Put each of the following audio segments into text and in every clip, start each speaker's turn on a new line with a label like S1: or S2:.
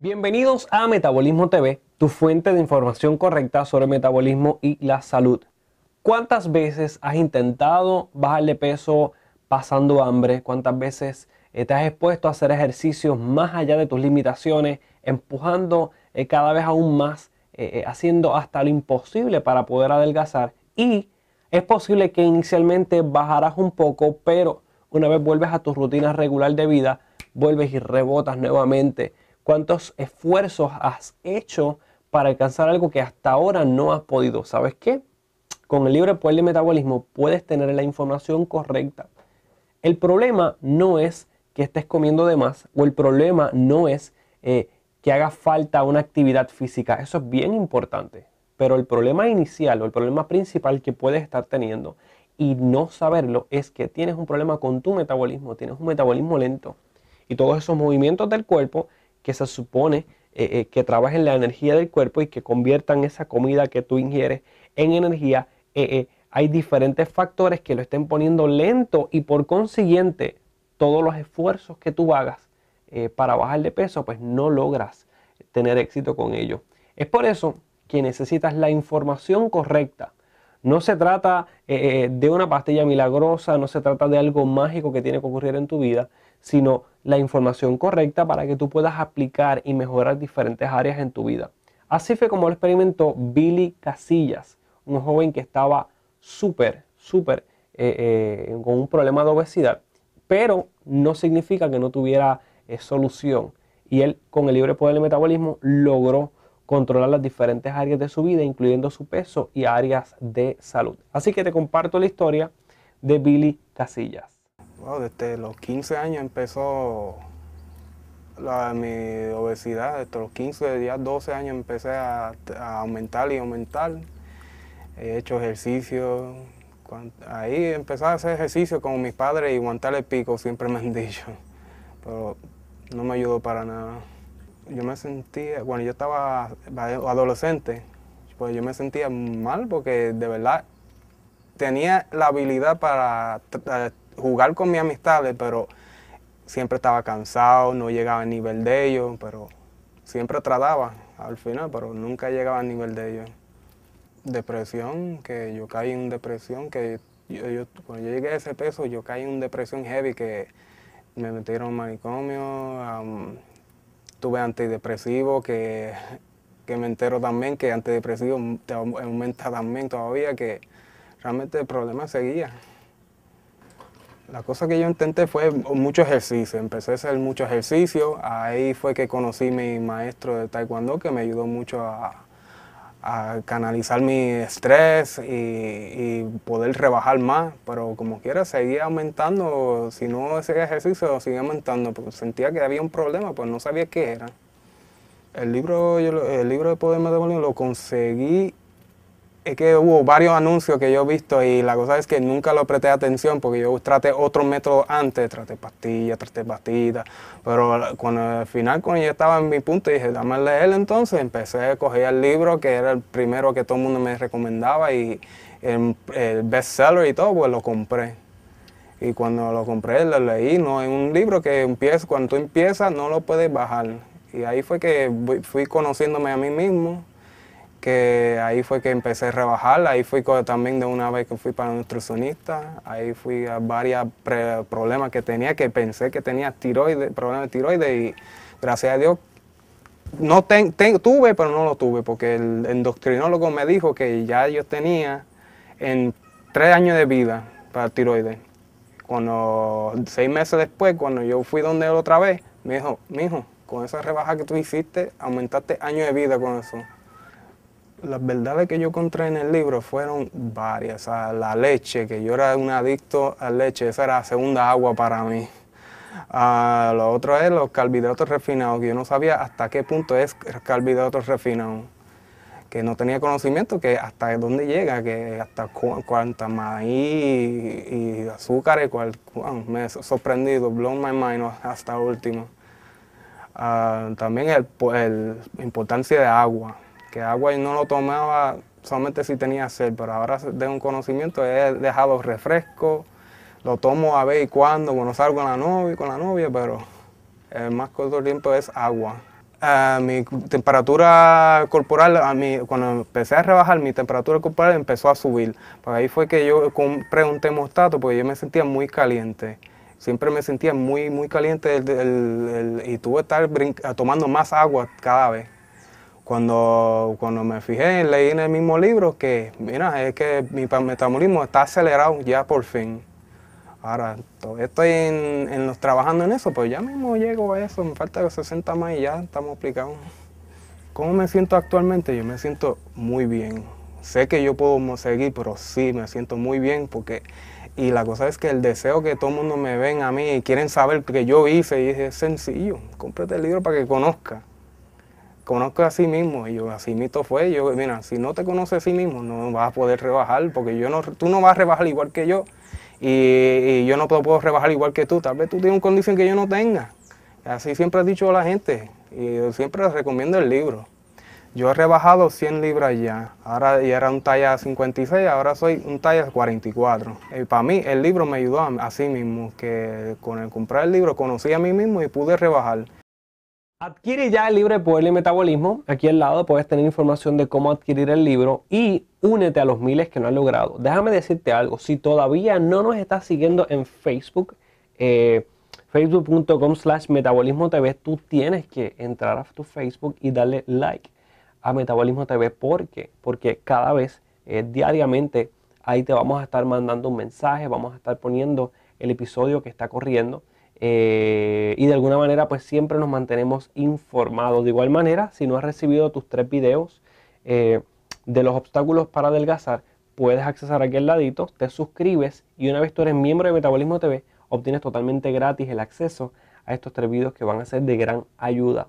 S1: Bienvenidos a Metabolismo TV, tu fuente de información correcta sobre metabolismo y la salud. ¿Cuántas veces has intentado bajar de peso pasando hambre? ¿Cuántas veces eh, te has expuesto a hacer ejercicios más allá de tus limitaciones, empujando eh, cada vez aún más, eh, haciendo hasta lo imposible para poder adelgazar? Y es posible que inicialmente bajarás un poco, pero una vez vuelves a tu rutina regular de vida, vuelves y rebotas nuevamente cuántos esfuerzos has hecho para alcanzar algo que hasta ahora no has podido. ¿Sabes qué? Con el libro Poder de Metabolismo puedes tener la información correcta. El problema no es que estés comiendo de más o el problema no es eh, que haga falta una actividad física. Eso es bien importante. Pero el problema inicial o el problema principal que puedes estar teniendo y no saberlo es que tienes un problema con tu metabolismo, tienes un metabolismo lento. Y todos esos movimientos del cuerpo que se supone eh, eh, que trabajen la energía del cuerpo y que conviertan esa comida que tú ingieres en energía, eh, hay diferentes factores que lo estén poniendo lento y por consiguiente todos los esfuerzos que tú hagas para bajar de peso, pues no logras tener éxito con ello. Es por eso que necesitas la información correcta. No se trata de una pastilla milagrosa, no se trata de algo mágico que tiene que ocurrir en tu vida, sino la información correcta para que tú puedas aplicar y mejorar diferentes áreas en tu vida. Así fue como lo experimentó Billy Casillas, un joven que estaba súper, súper eh, eh, con un problema de obesidad, pero no significa que no tuviera eh, solución. Y él, con el libre poder del metabolismo, logró controlar las diferentes áreas de su vida, incluyendo su peso y áreas de salud. Así que te comparto la historia de Billy Casillas
S2: desde los 15 años empezó mi obesidad, desde los 15, ya 12 años empecé a, aumentar y aumentar. He hecho ejercicio. ahí empecé a hacer ejercicio con mis padres y aguantar el pico, siempre me han dicho. Pero no me ayudó para nada. Yo me sentía, bueno, yo estaba adolescente, pues yo me sentía mal porque de verdad tenía la habilidad para jugar con mis amistades, pero siempre estaba cansado, no llegaba al nivel de ellos, pero siempre trataba al final, pero nunca llegaba al nivel de ellos. Depresión, que yo caí en depresión, que yo, cuando yo llegué a ese peso, yo caí en depresión heavy, que me metieron manicomio, tuve antidepresivo, que, que me entero también que antidepresivo te aumenta también todavía, que realmente el problema seguía. La cosa que yo intenté fue mucho ejercicio, empecé a hacer mucho ejercicio, ahí fue que conocí a mi maestro de taekwondo que me ayudó mucho a, canalizar mi estrés y, poder rebajar más, pero como quiera seguía aumentando, si no hacía ejercicio seguía aumentando, porque sentía que había un problema, pues no sabía qué era. El libro, el libro de Poder Metabolismo lo conseguí es que hubo varios anuncios que yo he visto y la cosa es que nunca lo presté atención porque yo traté otro método antes, traté pastillas, traté pastillas, pero cuando al final cuando yo estaba en mi punto dije, dame leer entonces, empecé a coger el libro que era el primero que todo el mundo me recomendaba y el, el bestseller y todo, pues lo compré. Y cuando lo compré, lo leí, ¿no? Es un libro que empieza, cuando tú empiezas no lo puedes bajar. Y ahí fue que fui conociéndome a mí mismo que ahí fue que empecé a rebajar, ahí fui también de una vez que fui para nutricionista, ahí fui a varios problemas que tenía, que pensé que tenía tiroides, problemas de tiroides y gracias a Dios no tuve, pero no lo tuve, porque el endocrinólogo me dijo que ya yo tenía en tres años de vida para tiroides. Cuando, seis meses después, cuando yo fui donde él otra vez, me dijo, mijo, con esa rebaja que tú hiciste, aumentaste años de vida con eso las verdades que yo encontré en el libro fueron varias. la leche, que yo era un adicto a leche, esa era la segunda agua para mí. Uh, lo otro es los carbohidratos refinados, que yo no sabía hasta qué punto es carbohidratos refinados. Que no tenía conocimiento que hasta dónde llega, que hasta cuánta maíz y, azúcar y cual, me he sorprendido, blown my mind hasta último. Uh, también el, la importancia de agua agua y no lo tomaba solamente si tenía sed, pero ahora de un conocimiento he dejado refresco, lo tomo a ver y cuando, cuando salgo con la novia, con la novia pero el más corto tiempo es agua. ah, mi temperatura corporal, a mí, cuando empecé a rebajar, mi temperatura corporal empezó a subir. Pues ahí fue que yo compré un termostato porque yo me sentía muy caliente. Siempre me sentía muy, muy caliente y tuve que estar tomando más agua cada vez. Cuando, cuando me fijé, leí en el mismo libro que, mira, es que mi metabolismo está acelerado ya por fin. Ahora, estoy en, trabajando en eso, pues ya mismo llego a eso, me falta 60 más y ya estamos aplicados. ¿Cómo me siento actualmente? Yo me siento muy bien. Sé que yo puedo seguir, pero sí, me siento muy bien porque... Y la cosa es que el deseo que todo el mundo me ven a mí y quieren saber que yo hice, y es sencillo, cómprate el libro para que conozca. Conozca a sí mismo, y yo así mito fue, yo, mira, si no te conoces a sí mismo, no vas a poder rebajar, porque yo no, tú no vas a rebajar igual que yo, y, yo no puedo, rebajar igual que tú. Tal vez tú tienes una condición que yo no tenga. Así siempre he dicho a la gente y yo siempre les recomiendo el libro. Yo he rebajado 100 libras ya, ahora ya era un talla 56, ahora soy un talla 44. Y para mí el libro me ayudó a, a sí mismo, que con el comprar el libro conocí a mí mismo y pude rebajar.
S1: Adquiere ya el libro de Poder y Metabolismo. Aquí al lado puedes tener información de cómo adquirir el libro y únete a los miles que no han logrado. Déjame decirte algo, si todavía no nos estás siguiendo en Facebook, eh, facebook.com slash metabolismo TV, tú tienes que entrar a tu Facebook y darle like a Metabolismo TV. ¿Por qué? Porque cada vez, eh, diariamente, ahí te vamos a estar mandando un mensaje, vamos a estar poniendo el episodio que está corriendo. Eh, y de alguna manera pues siempre nos mantenemos informados. De igual manera, si no has recibido tus tres videos eh, de los obstáculos para adelgazar, puedes accesar aquí al ladito, te suscribes y una vez tú eres miembro de Metabolismo TV, obtienes totalmente gratis el acceso a estos tres videos que van a ser de gran ayuda.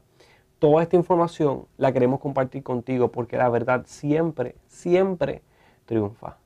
S1: Toda esta información la queremos compartir contigo porque la verdad siempre, siempre triunfa.